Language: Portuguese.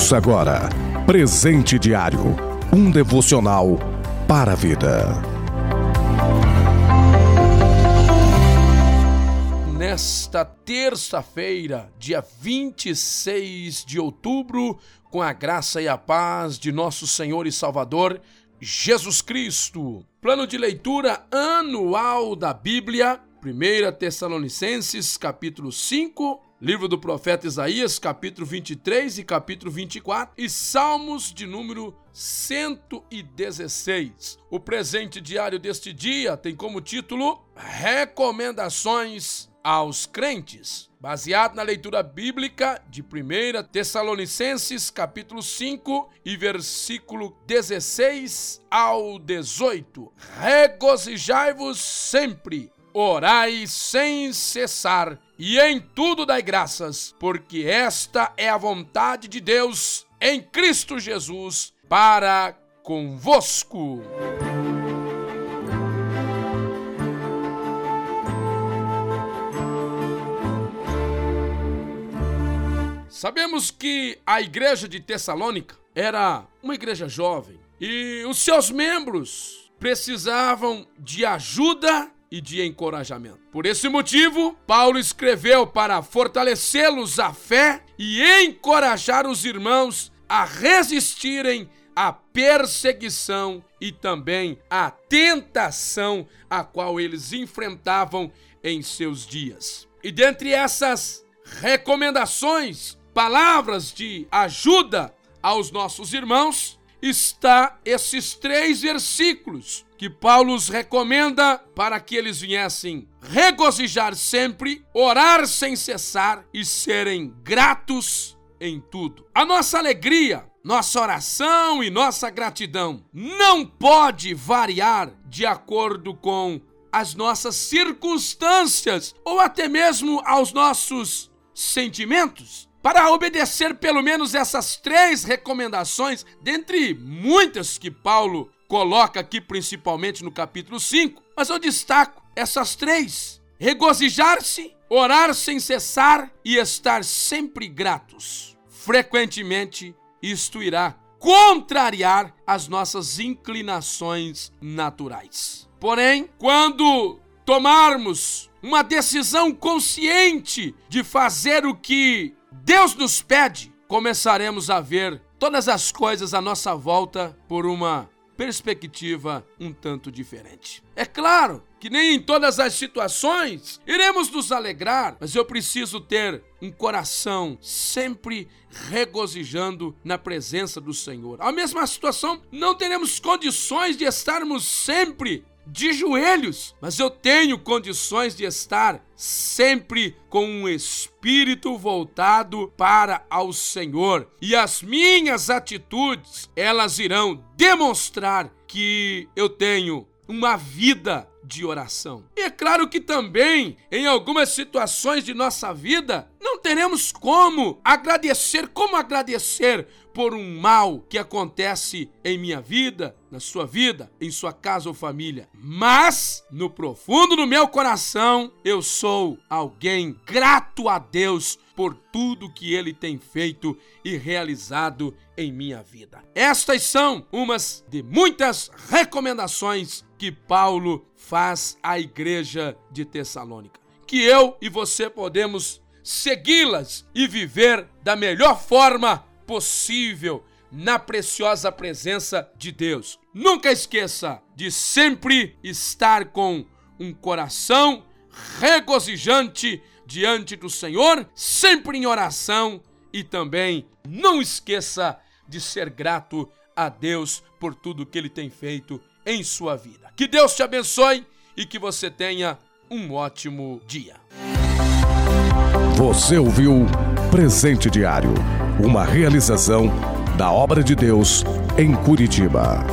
Ouça agora Presente Diário um devocional para a vida. Nesta terça-feira, dia 26 de outubro, com a graça e a paz de nosso Senhor e Salvador Jesus Cristo. Plano de leitura anual da Bíblia, 1 Tessalonicenses, capítulo 5, livro do profeta Isaías, capítulo 23 e capítulo 24, e Salmos de número 116. O presente diário deste dia tem como título Recomendações aos crentes, baseado na leitura bíblica de 1 Tessalonicenses, capítulo 5 e versículo 16 ao 18. Regozijai-vos sempre, orai sem cessar, e em tudo dai graças, porque esta é a vontade de Deus em Cristo Jesus para convosco. Sabemos que a igreja de Tessalônica era uma igreja jovem e os seus membros precisavam de ajuda e de encorajamento. Por esse motivo, Paulo escreveu para fortalecê-los a fé e encorajar os irmãos a resistirem à perseguição e também à tentação a qual eles enfrentavam em seus dias. E dentre essas recomendações palavras de ajuda aos nossos irmãos, está esses três versículos que Paulo os recomenda para que eles viessem regozijar sempre, orar sem cessar e serem gratos em tudo. A nossa alegria, nossa oração e nossa gratidão não pode variar de acordo com as nossas circunstâncias ou até mesmo aos nossos sentimentos para obedecer pelo menos essas três recomendações, dentre muitas que Paulo coloca aqui, principalmente no capítulo 5, mas eu destaco essas três: regozijar-se, orar sem cessar e estar sempre gratos. Frequentemente, isto irá contrariar as nossas inclinações naturais. Porém, quando tomarmos uma decisão consciente de fazer o que Deus nos pede, começaremos a ver todas as coisas à nossa volta por uma perspectiva um tanto diferente. É claro que nem em todas as situações iremos nos alegrar, mas eu preciso ter um coração sempre regozijando na presença do Senhor. A mesma situação, não teremos condições de estarmos sempre de joelhos, mas eu tenho condições de estar sempre com um espírito voltado para ao Senhor. E as minhas atitudes, elas irão demonstrar que eu tenho uma vida de oração. E é claro que também, em algumas situações de nossa vida, não teremos como agradecer, como agradecer por um mal que acontece em minha vida, na sua vida, em sua casa ou família. Mas, no profundo do meu coração, eu sou alguém grato a Deus por tudo que ele tem feito e realizado em minha vida. Estas são umas de muitas recomendações que Paulo faz à igreja de Tessalônica. Que eu e você podemos segui-las e viver da melhor forma possível na preciosa presença de Deus. Nunca esqueça de sempre estar com um coração regozijante diante do Senhor, sempre em oração e também não esqueça de ser grato a Deus por tudo que ele tem feito em sua vida. Que Deus te abençoe e que você tenha um ótimo dia. Você ouviu Presente Diário, uma realização da obra de Deus em Curitiba.